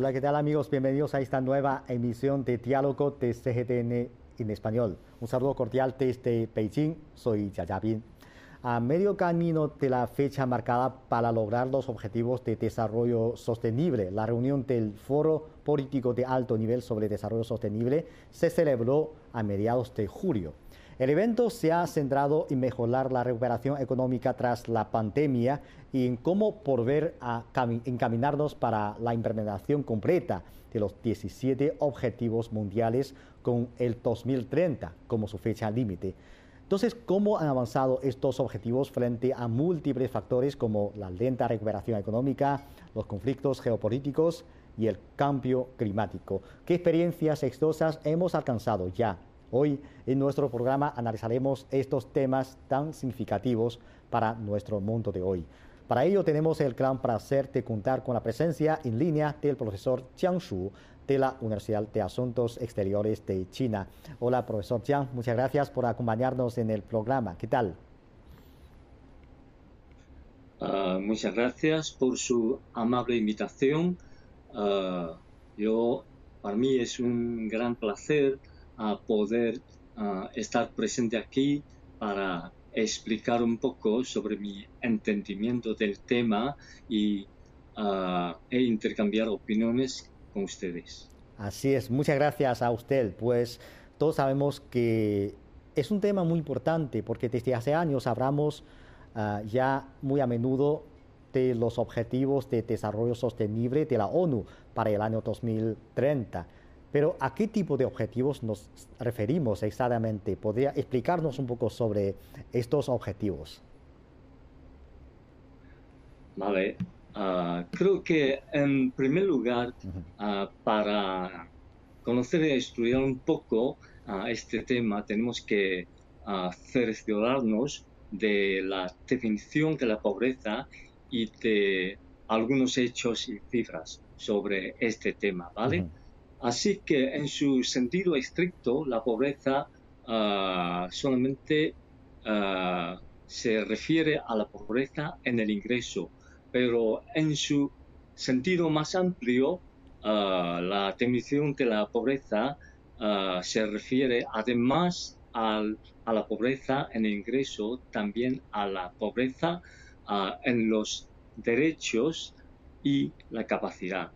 Hola, ¿qué tal amigos? Bienvenidos a esta nueva emisión de Diálogo de CGTN en español. Un saludo cordial desde Beijing, soy Bin. A medio camino de la fecha marcada para lograr los objetivos de desarrollo sostenible, la reunión del Foro Político de Alto Nivel sobre Desarrollo Sostenible se celebró a mediados de julio. El evento se ha centrado en mejorar la recuperación económica tras la pandemia y en cómo volver a encaminarnos para la implementación completa de los 17 objetivos mundiales con el 2030 como su fecha límite. Entonces, ¿cómo han avanzado estos objetivos frente a múltiples factores como la lenta recuperación económica, los conflictos geopolíticos y el cambio climático? ¿Qué experiencias exitosas hemos alcanzado ya Hoy en nuestro programa analizaremos estos temas tan significativos para nuestro mundo de hoy. Para ello tenemos el gran placer de contar con la presencia en línea del profesor Jiang Shu de la Universidad de Asuntos Exteriores de China. Hola, profesor Jiang, muchas gracias por acompañarnos en el programa. ¿Qué tal? Ah, muchas gracias por su amable invitación. Ah, yo, para mí es un gran placer a poder estar presente aquí para explicar un poco sobre mi entendimiento del tema y, e intercambiar opiniones con ustedes. Así es, muchas gracias a usted. Pues todos sabemos que es un tema muy importante porque desde hace años hablamos ya muy a menudo de los objetivos de desarrollo sostenible de la ONU para el año 2030 pero ¿a qué tipo de objetivos nos referimos exactamente? ¿Podría explicarnos un poco sobre estos objetivos? Vale, ah, creo que en primer lugar, ah, para conocer y estudiar un poco uh, este tema, tenemos que cerciorarnos de la definición de la pobreza y de algunos hechos y cifras sobre este tema, ¿vale? Así que en su sentido estricto, la pobreza ah, solamente ah, se refiere a la pobreza en el ingreso, pero en su sentido más amplio, ah, la definición de la pobreza se refiere además a la pobreza en el ingreso, también a la pobreza en los derechos y la capacidad.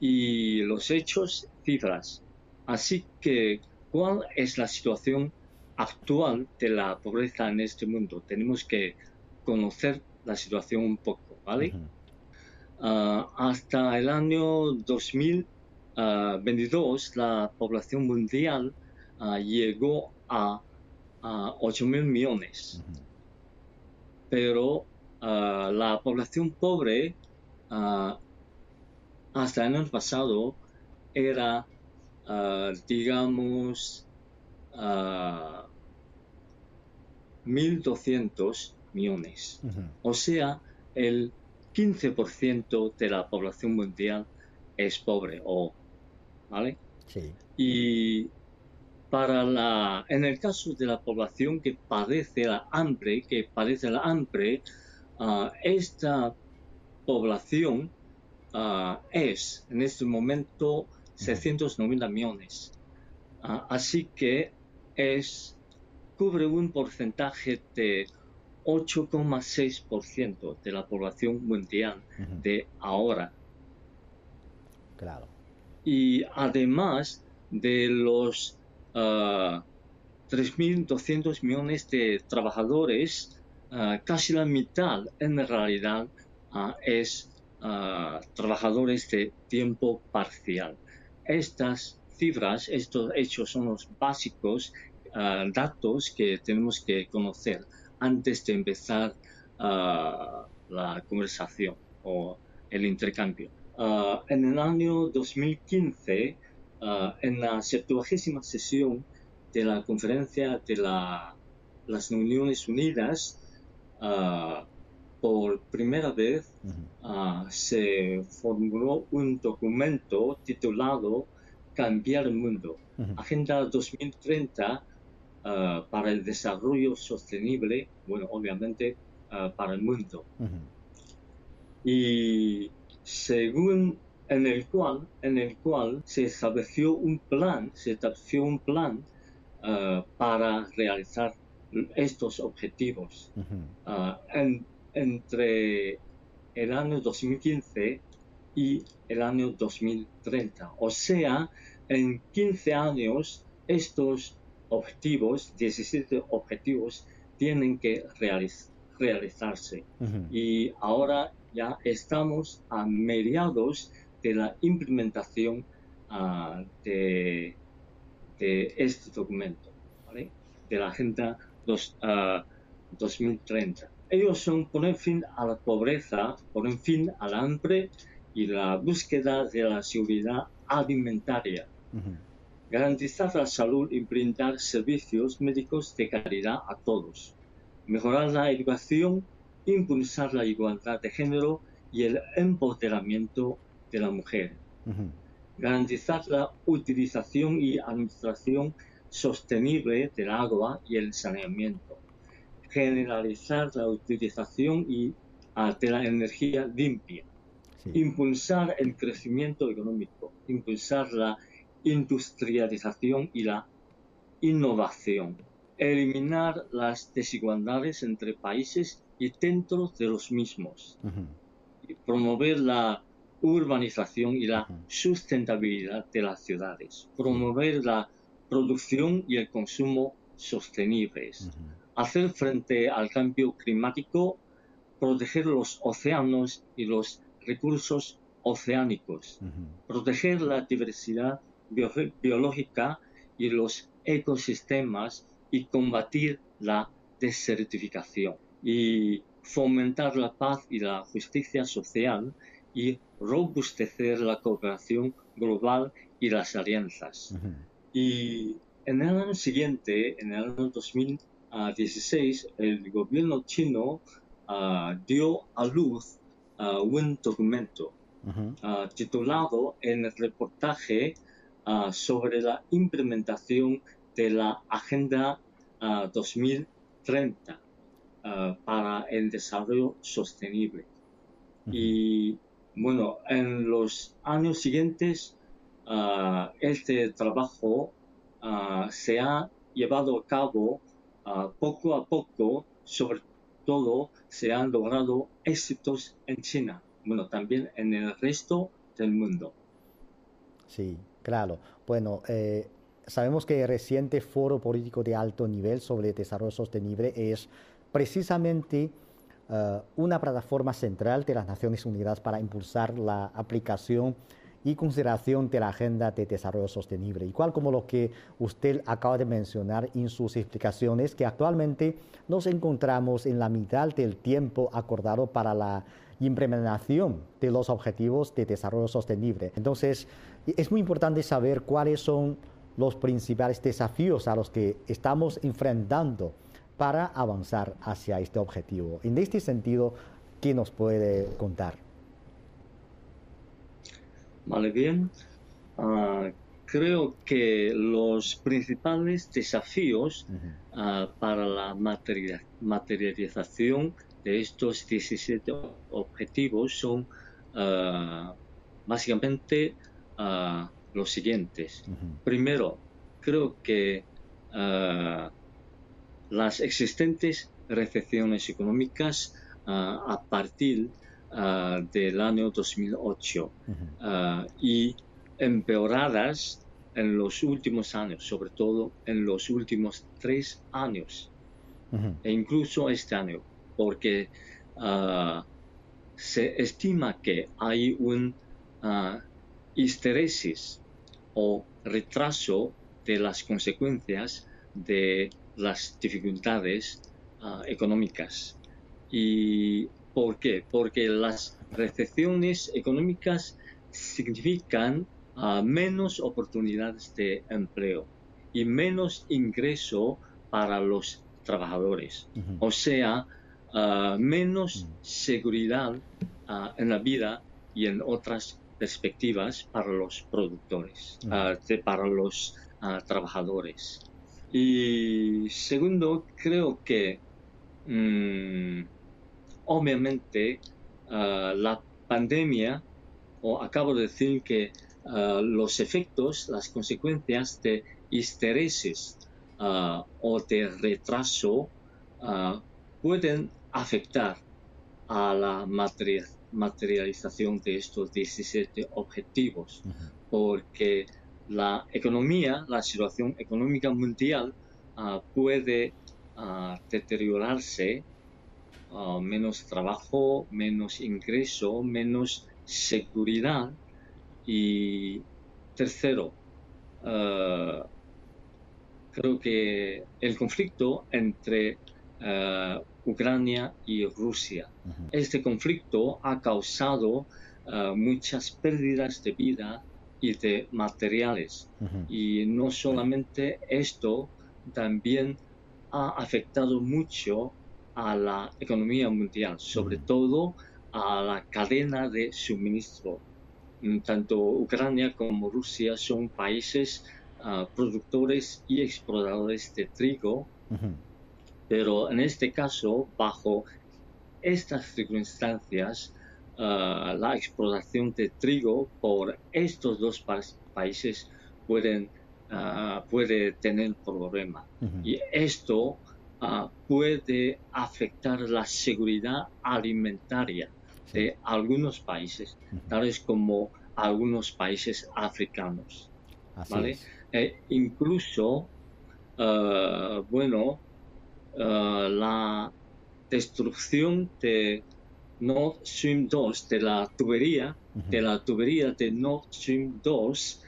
Y los hechos cifras. Así que, ¿cuál es la situación actual de la pobreza en este mundo? Tenemos que conocer la situación un poco, ¿vale? Ah, hasta el año 2022, la población mundial ah, llegó a, 8 mil millones. Pero ah, la población pobre hasta el año pasado era, uh, digamos, uh, ah, 1.200 millones. O sea, el 15% de la población mundial es pobre, o, ¿vale? Sí. Y para la, en el caso de la población que padece la hambre, que padece la hambre, uh, esta población es en este momento 690 millones. Ah, así que es, cubre un porcentaje de 8,6% de la población mundial de ahora. Claro. Y además de los 3.200 ah, millones de trabajadores, ah, casi la mitad en realidad es trabajadores de tiempo parcial estas cifras, estos hechos son los básicos ah, datos que tenemos que conocer antes de empezar ah, la conversación o el intercambio. Ah, en el año 2015, en la 70 sesión de la conferencia de la, las Naciones Unidas, por primera vez ah, se formuló un documento titulado Cambiar el Mundo, Agenda 2030 ah, para el Desarrollo Sostenible, bueno, obviamente ah, para el mundo. Y según en el cual, en el cual se estableció un plan, se estableció un plan para realizar estos objetivos. En, entre el año 2015 y el año 2030. O sea, en 15 años estos objetivos, 17 objetivos, tienen que realizarse. Y ahora ya estamos a mediados de la implementación uh, de, de, este documento, ¿vale? de la Agenda dos, uh, 2030. Ellos son poner fin a la pobreza, poner fin al hambre y la búsqueda de la seguridad alimentaria. Uh -huh. Garantizar la salud y brindar servicios médicos de calidad a todos. Mejorar la educación, impulsar la igualdad de género y el empoderamiento de la mujer. Uh -huh. Garantizar la utilización y administración sostenible del agua y el saneamiento. Generalizar la utilización y, de la energía limpia. Sí. Impulsar el crecimiento económico. Impulsar la industrialización y la innovación. Eliminar las desigualdades entre países y dentro de los mismos. Uh -huh. Promover la urbanización y la sustentabilidad de las ciudades, promover la producción y el consumo sostenibles, uh -huh. Hacer frente al cambio climático, proteger los océanos y los recursos oceánicos, uh -huh. proteger la diversidad bio biológica y los ecosistemas y combatir la desertificación y fomentar la paz y la justicia social y robustecer la cooperación global y las alianzas. Uh -huh. Y en el año siguiente, en el año 2016, el gobierno chino uh, dio a luz uh, un documento uh -huh. titulado en el reportaje sobre la implementación de la Agenda 2030 para el desarrollo sostenible. -huh. Y bueno, en los años siguientes, uh, este trabajo uh, se ha llevado a cabo uh, poco a poco, sobre todo se han logrado éxitos en China, bueno, también en el resto del mundo. Sí, claro. Bueno, eh, sabemos que el reciente foro político de alto nivel sobre desarrollo sostenible es precisamente uh, una plataforma central de las Naciones Unidas para impulsar la aplicación y consideración de la Agenda de Desarrollo Sostenible, igual como lo que usted acaba de mencionar en sus explicaciones, que actualmente nos encontramos en la mitad del tiempo acordado para la implementación de los objetivos de desarrollo sostenible. Entonces, es muy importante saber cuáles son los principales desafíos a los que estamos enfrentando para avanzar hacia este objetivo. En este sentido, ¿qué nos puede contar? Vale, bien. Uh, creo que los principales desafíos uh -huh. uh, para la materialización de estos 17 objetivos son básicamente los siguientes. -huh. Primero, creo que las existentes recesiones económicas a partir uh, del año 2008 uh -huh. y empeoradas en los últimos años, sobre todo en los últimos tres años -huh. e incluso este año, porque se estima que hay un histeresis o retraso de las consecuencias de las dificultades uh, económicas. ¿Y por qué? Porque las recesiones económicas significan uh, menos oportunidades de empleo y menos ingreso para los trabajadores. Uh -huh. O sea, uh, menos -huh. seguridad en la vida y en otras perspectivas para los productores, de, para los trabajadores. Y segundo, creo que um, obviamente uh, la pandemia o acabo de decir que los efectos, las consecuencias de intereses o de retraso pueden afectar a la materialización de estos 17 objetivos, porque la economía, la situación económica mundial ah, puede ah, deteriorarse, ah, menos trabajo, menos ingreso, menos seguridad y tercero, creo que el conflicto entre Ucrania y Rusia. Este conflicto ha causado muchas pérdidas de vida y de materiales. Y no solamente esto, también ha afectado mucho a la economía mundial, sobre todo a la cadena de suministro. Mm, tanto Ucrania como Rusia son países ah, productores y exportadores de trigo, pero en este caso, bajo estas circunstancias, Ah, la explotación de trigo por estos dos países pueden, uh, puede tener problemas. Y esto ah, puede afectar la seguridad alimentaria de algunos países, tales como algunos países africanos. E incluso, bueno, la destrucción de Nord Stream 2 de la tubería, de la tubería de Nord Stream 2,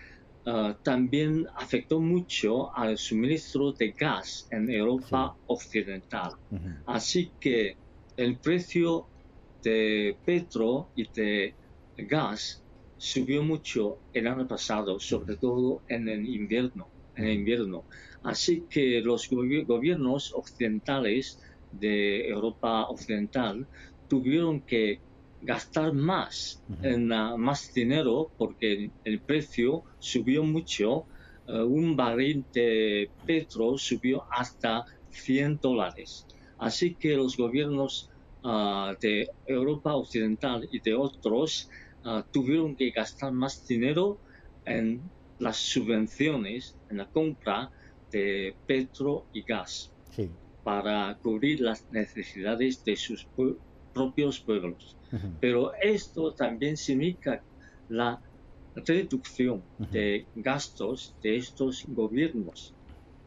ah, también afectó mucho al suministro de gas en Europa Occidental. Así que el precio de petro y de gas subió mucho el año pasado, sobre todo en el invierno. En el invierno. Así que los gobiernos occidentales de Europa Occidental tuvieron que gastar más, en, más dinero porque el precio subió mucho. Eh, un barril de petro subió hasta 100 dólares. Así que los gobiernos ah, de Europa Occidental y de otros ah, tuvieron que gastar más dinero en las subvenciones, en la compra de petro y gas para cubrir las necesidades de sus propios pueblos. Pero esto también significa la reducción de gastos de estos gobiernos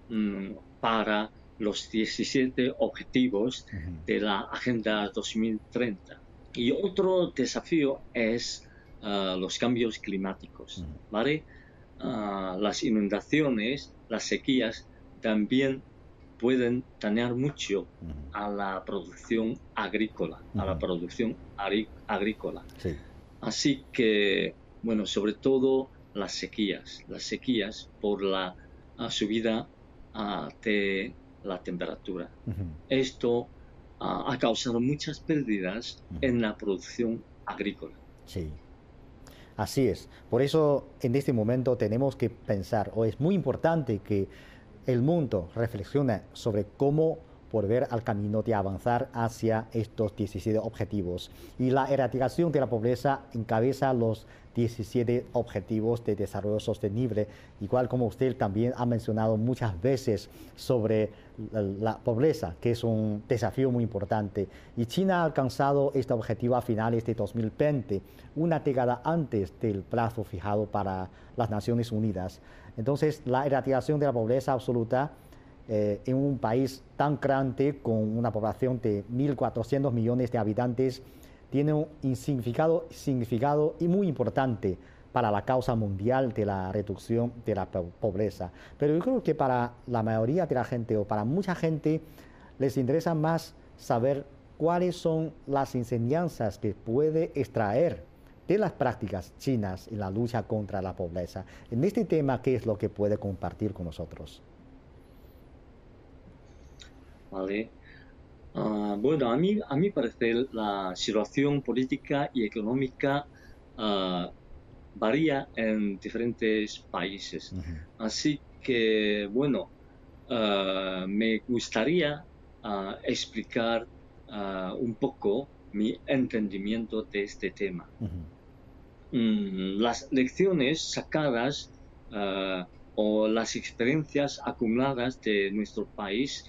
mm, para los 17 objetivos de la Agenda 2030. Y otro desafío es ah, los cambios climáticos, ¿vale? Ah, las inundaciones, las sequías también pueden dañar mucho a la producción agrícola, a la producción agrícola. Así que, bueno, sobre todo las sequías, las sequías por la subida de la temperatura. Esto ha causado muchas pérdidas en la producción agrícola. Sí. Así es. Por eso en este momento tenemos que pensar, o es muy importante que el mundo reflexiona sobre cómo volver al camino de avanzar hacia estos 17 objetivos. Y la erradicación de la pobreza encabeza los 17 objetivos de desarrollo sostenible, igual como usted también ha mencionado muchas veces sobre la, pobreza, que es un desafío muy importante. Y China ha alcanzado este objetivo a finales de 2020, una década antes del plazo fijado para las Naciones Unidas. Entonces, la erradicación de la pobreza absoluta eh, en un país tan grande con una población de 1.400 millones de habitantes tiene un significado, significado y muy importante para la causa mundial de la reducción de la pobreza. Pero yo creo que para la mayoría de la gente o para mucha gente les interesa más saber cuáles son las enseñanzas que puede extraer de las prácticas chinas en la lucha contra la pobreza. En este tema, ¿qué es lo que puede compartir con nosotros? Vale. Ah, bueno, a mí, a mí parece la situación política y económica uh, varía en diferentes países. Así que, bueno, ah, me gustaría explicar un poco mi entendimiento de este tema. Mm, las lecciones sacadas o las experiencias acumuladas de nuestro país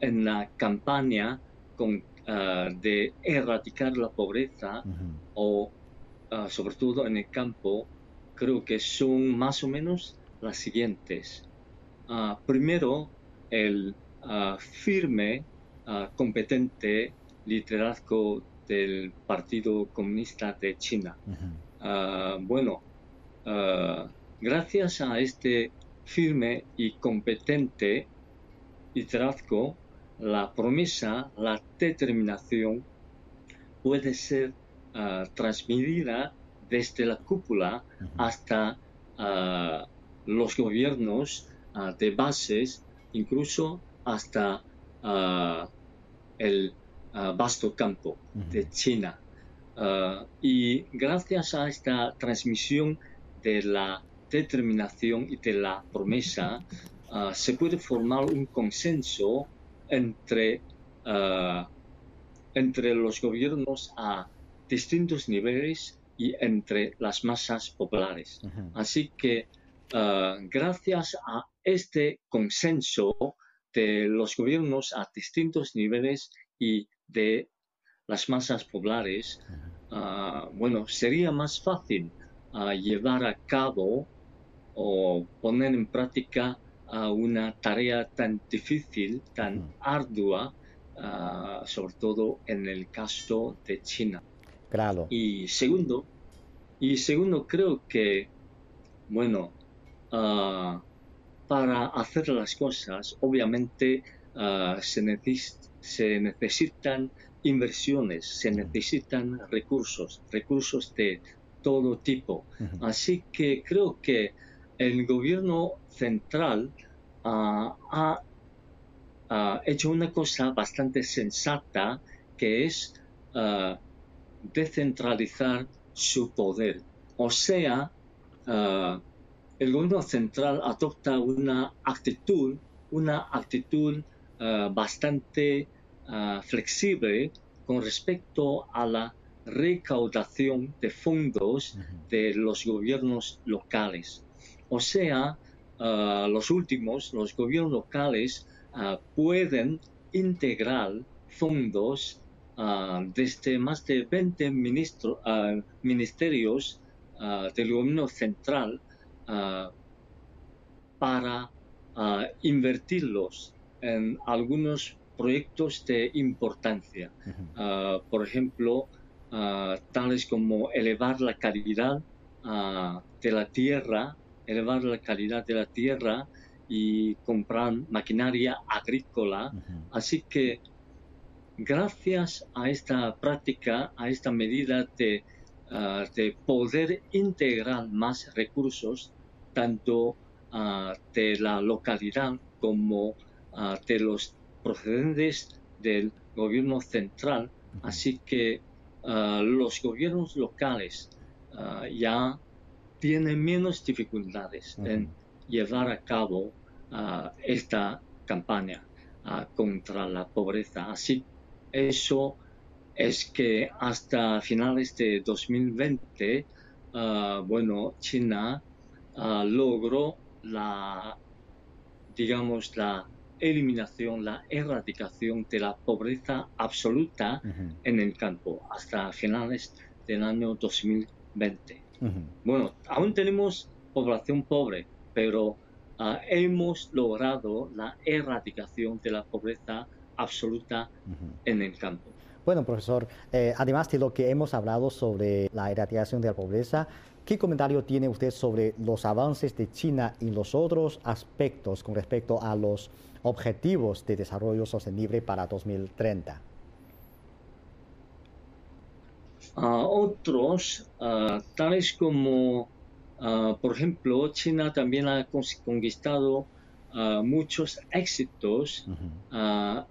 en la campaña con, de erradicar la pobreza o sobre todo en el campo, creo que son más o menos las siguientes. primero, el firme, competente liderazgo del Partido Comunista de China. bueno, gracias a este firme y competente liderazgo, la promesa, la determinación puede ser transmitida desde la cúpula hasta los gobiernos de bases, incluso hasta el vasto campo de China. y gracias a esta transmisión de la determinación y de la promesa, se puede formar un consenso entre, entre los gobiernos a distintos niveles y entre las masas populares. Así que gracias a este consenso de los gobiernos a distintos niveles y de las masas populares, ah, bueno, sería más fácil ah, llevar a cabo o poner en práctica ah, una tarea tan difícil, tan ardua, sobre todo en el caso de China. Claro. Y segundo, y segundo creo que, bueno, para hacer las cosas, obviamente se, necesita se necesitan inversiones, se necesitan recursos, recursos de todo tipo. Así que creo que el gobierno central ah, ha hecho una cosa bastante sensata que es ah, descentralizar su poder. O sea, ah, el gobierno central adopta una actitud, una actitud bastante Ah, flexible con respecto a la recaudación de fondos de los gobiernos locales. O sea, ah, los últimos, los gobiernos locales ah, pueden integrar fondos desde más de 20 ministerios del gobierno central para invertirlos en algunos proyectos de importancia. Ah, por ejemplo, ah, tales como elevar la calidad ah, de la tierra, elevar la calidad de la tierra y comprar maquinaria agrícola. Así que gracias a esta práctica, a esta medida de, de poder integrar más recursos, tanto de la localidad como de los procedentes del gobierno central, así que ah, los gobiernos locales ah, ya tienen menos dificultades en llevar a cabo ah, esta campaña contra la pobreza. Así, eso es que hasta finales de 2020, bueno, China logró la, digamos, la eliminación, la erradicación de la pobreza absoluta en el campo hasta finales del año 2020. Bueno, aún tenemos población pobre, pero ah, hemos logrado la erradicación de la pobreza absoluta en el campo. Bueno, profesor, eh, además de lo que hemos hablado sobre la erradicación de la pobreza, ¿qué comentario tiene usted sobre los avances de China y los otros aspectos con respecto a los objetivos de desarrollo sostenible para 2030? otros, tales como, por ejemplo, China también ha conquistado muchos éxitos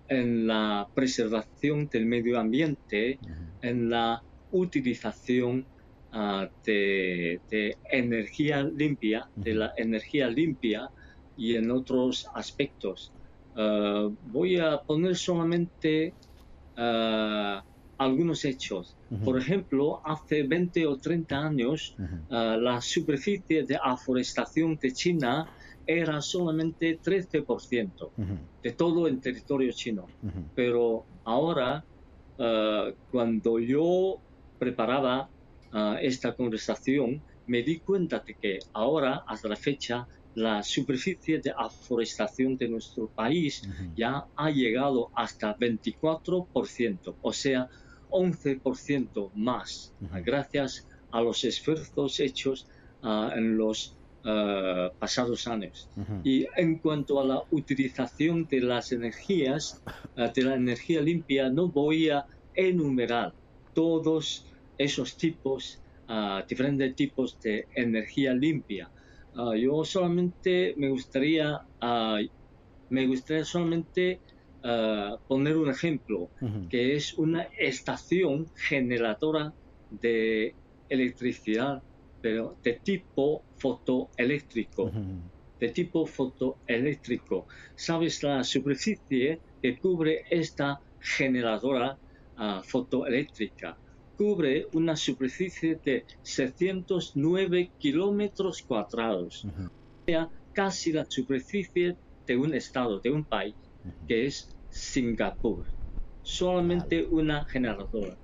en la preservación del medio ambiente, en la utilización de, de, energía limpia, de la energía limpia y en otros aspectos. voy a poner solamente algunos hechos. Por ejemplo, hace 20 o 30 años, la superficie de aforestación de China era solamente 13% de todo el territorio chino. Pero ahora, cuando yo preparaba esta conversación, me di cuenta de que ahora, hasta la fecha, la superficie de aforestación de nuestro país ya ha llegado hasta 24%, o sea, 11% más, gracias a los esfuerzos hechos ah, en los ah, pasados años. Y en cuanto a la utilización de las energías, ah, de la energía limpia, no voy a enumerar todos esos tipos, diferentes tipos de energía limpia. yo solamente me gustaría, me gustaría solamente poner un ejemplo, que es una estación generadora de electricidad, pero de tipo fotoeléctrico. De tipo fotoeléctrico. ¿Sabes la superficie que cubre esta generadora ah, fotoeléctrica? Cubre una superficie de 609 kilómetros cuadrados. Sea, casi la superficie de un estado, de un país, que es Singapur. Solamente una generadora.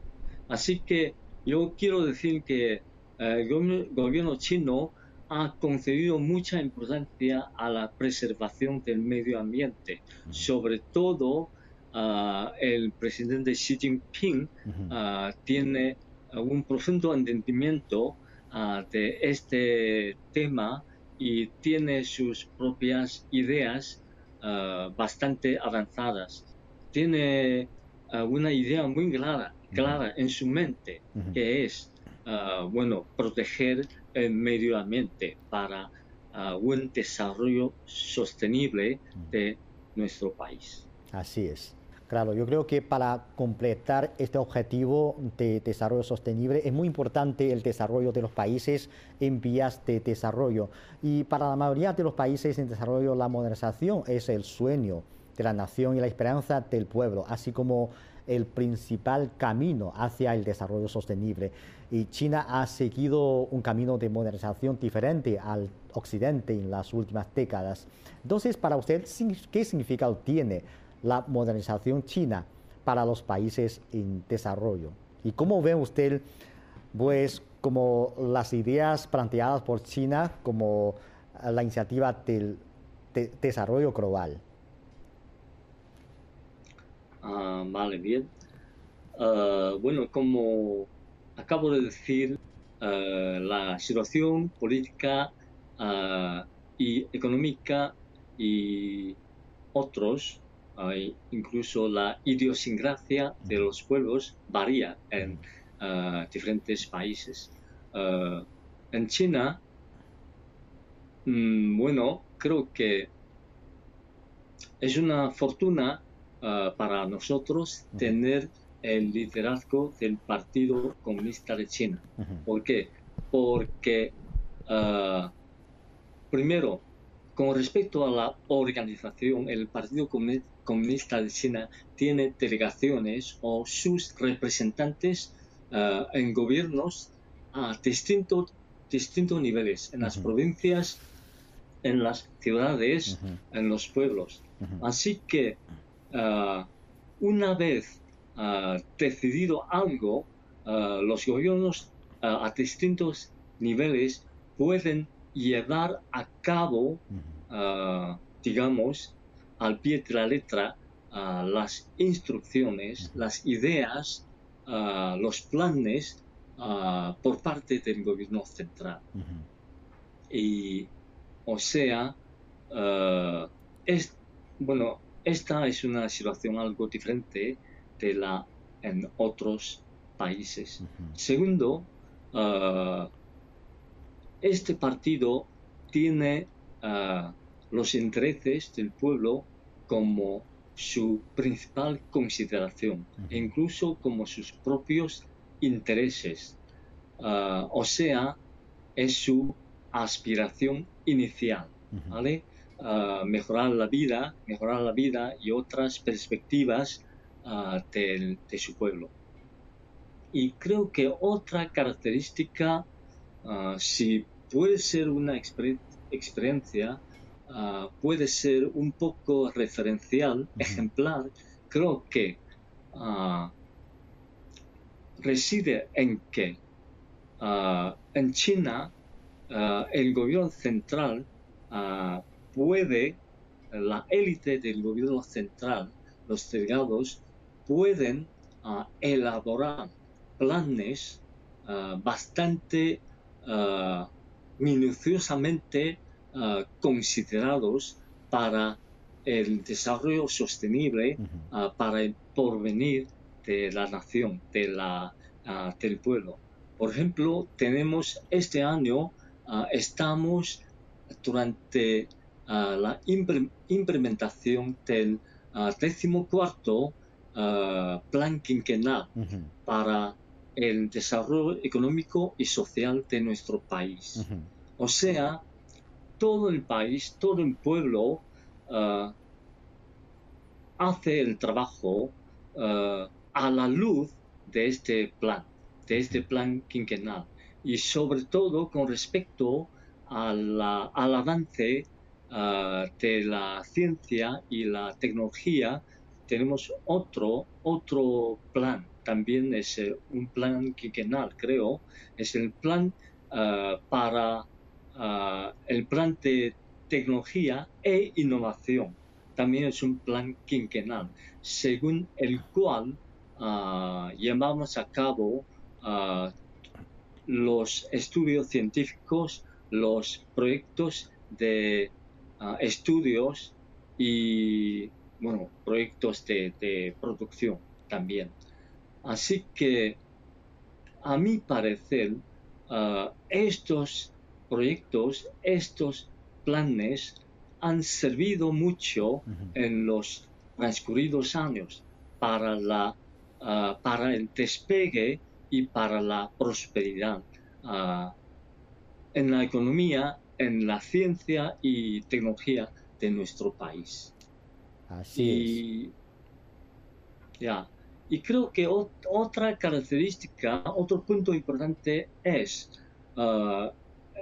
Así que yo quiero decir que eh, el gobierno chino ha concedido mucha importancia a la preservación del medio ambiente. Sobre todo, ah, el presidente Xi Jinping ah, tiene un profundo entendimiento ah, de este tema y tiene sus propias ideas Ah, bastante avanzadas. Tiene ah, una idea muy clara, clara en su mente, que es, ah, bueno, proteger el medio ambiente para un desarrollo sostenible de nuestro país. Así es. Claro, yo creo que para completar este objetivo de desarrollo sostenible es muy importante el desarrollo de los países en vías de desarrollo. Y para la mayoría de los países en desarrollo la modernización es el sueño de la nación y la esperanza del pueblo, así como el principal camino hacia el desarrollo sostenible. Y China ha seguido un camino de modernización diferente al occidente en las últimas décadas. Entonces, para usted, ¿qué significado tiene la modernización china para los países en desarrollo. ¿Y cómo ve usted, pues, como las ideas planteadas por China como la iniciativa del desarrollo global? Ah, vale, bien. Ah, bueno, como acabo de decir, ah, la situación política y económica y otros incluso la idiosincrasia de los pueblos varía en uh, diferentes países. Uh, en China, mm, bueno, creo que es una fortuna uh, para nosotros tener el liderazgo del Partido Comunista de China. ¿Por qué? Porque, primero, con respecto a la organización, el Partido Comunista de China tiene delegaciones o sus representantes eh, en gobiernos a distintos distintos niveles, en las provincias, en las ciudades, en los pueblos. Así que eh, una vez eh, decidido algo, los gobiernos a distintos niveles pueden llevar a cabo, digamos, al pie de la letra, ah, las instrucciones, las ideas, ah, los planes por parte del gobierno central. Y, o sea, es, bueno, esta es una situación algo diferente de la en otros países. Segundo, este partido tiene ah, los intereses del pueblo como su principal consideración, e incluso como sus propios intereses. Ah, o sea, es su aspiración inicial, ¿vale? Ah, mejorar la vida, mejorar la vida y otras perspectivas de su pueblo. Y creo que otra característica, ah, si puede ser una experiencia, ah, puede ser un poco referencial, ejemplar, creo que ah, reside en que en China el gobierno central puede, la élite del gobierno central, los delegados, pueden elaborar planes ah, bastante ah, minuciosamente ah, considerados para el desarrollo sostenible, para el porvenir de la nación, de la, del pueblo. Por ejemplo, tenemos este año, estamos durante la implementación del decimocuarto plan quinquenal para el desarrollo económico y social de nuestro país. O sea, todo el país, todo el pueblo uh, hace el trabajo uh, a la luz de este plan, de este plan quinquenal. Y sobre todo con respecto al avance uh, de la ciencia y la tecnología, tenemos otro, otro plan también es eh, un plan quinquenal, creo, es el plan para ah, el plan de tecnología e innovación. También es un plan quinquenal, según el cual uh, llevamos a cabo los estudios científicos, los proyectos de estudios y bueno, proyectos de producción también. Así que, a mi parecer, ah, estos proyectos, estos planes han servido mucho en los transcurridos años para, la, ah, para el despegue y para la prosperidad ah, en la economía, en la ciencia y tecnología de nuestro país. Así es. Ya. Y creo que otra característica, otro punto importante es uh,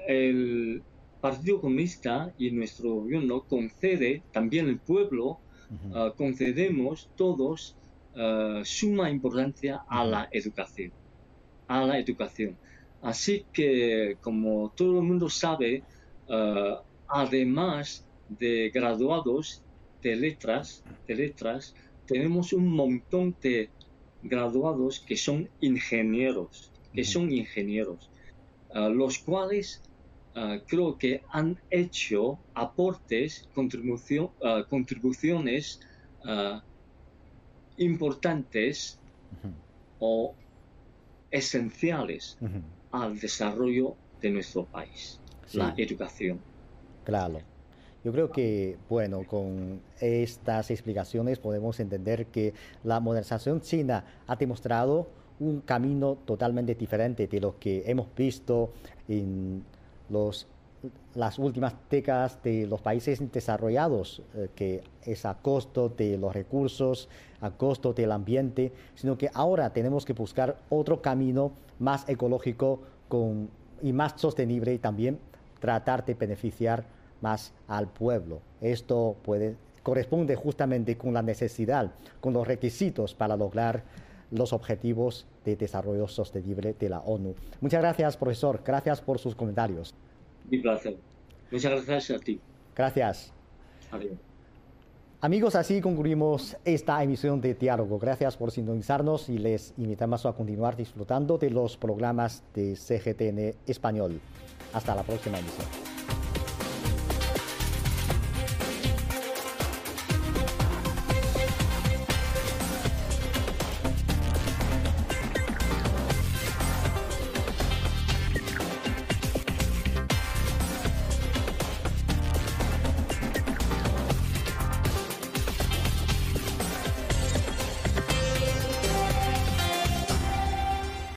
el Partido Comunista y nuestro gobierno concede, también el pueblo, uh, concedemos todos uh, suma importancia a la educación, a la educación. Así que, como todo el mundo sabe, además de graduados de letras, de letras, tenemos un montón de graduados que son ingenieros, que son ingenieros, ah, los cuales ah, creo que han hecho aportes, contribución, ah, contribuciones importantes o esenciales al desarrollo de nuestro país, la educación. Claro. Yo creo que, bueno, con estas explicaciones podemos entender que la modernización china ha demostrado un camino totalmente diferente de lo que hemos visto en los, las últimas décadas de los países desarrollados, eh, que es a costo de los recursos, a costo del ambiente, sino que ahora tenemos que buscar otro camino más ecológico con, y más sostenible y también tratar de beneficiar más al pueblo. Esto puede, corresponde justamente con la necesidad, con los requisitos para lograr los objetivos de desarrollo sostenible de la ONU. Muchas gracias, profesor. Gracias por sus comentarios. Mi placer. Muchas gracias a ti. Gracias. Adiós. Amigos, así concluimos esta emisión de Diálogo. Gracias por sintonizarnos y les invitamos a continuar disfrutando de los programas de CGTN Español. Hasta la próxima emisión.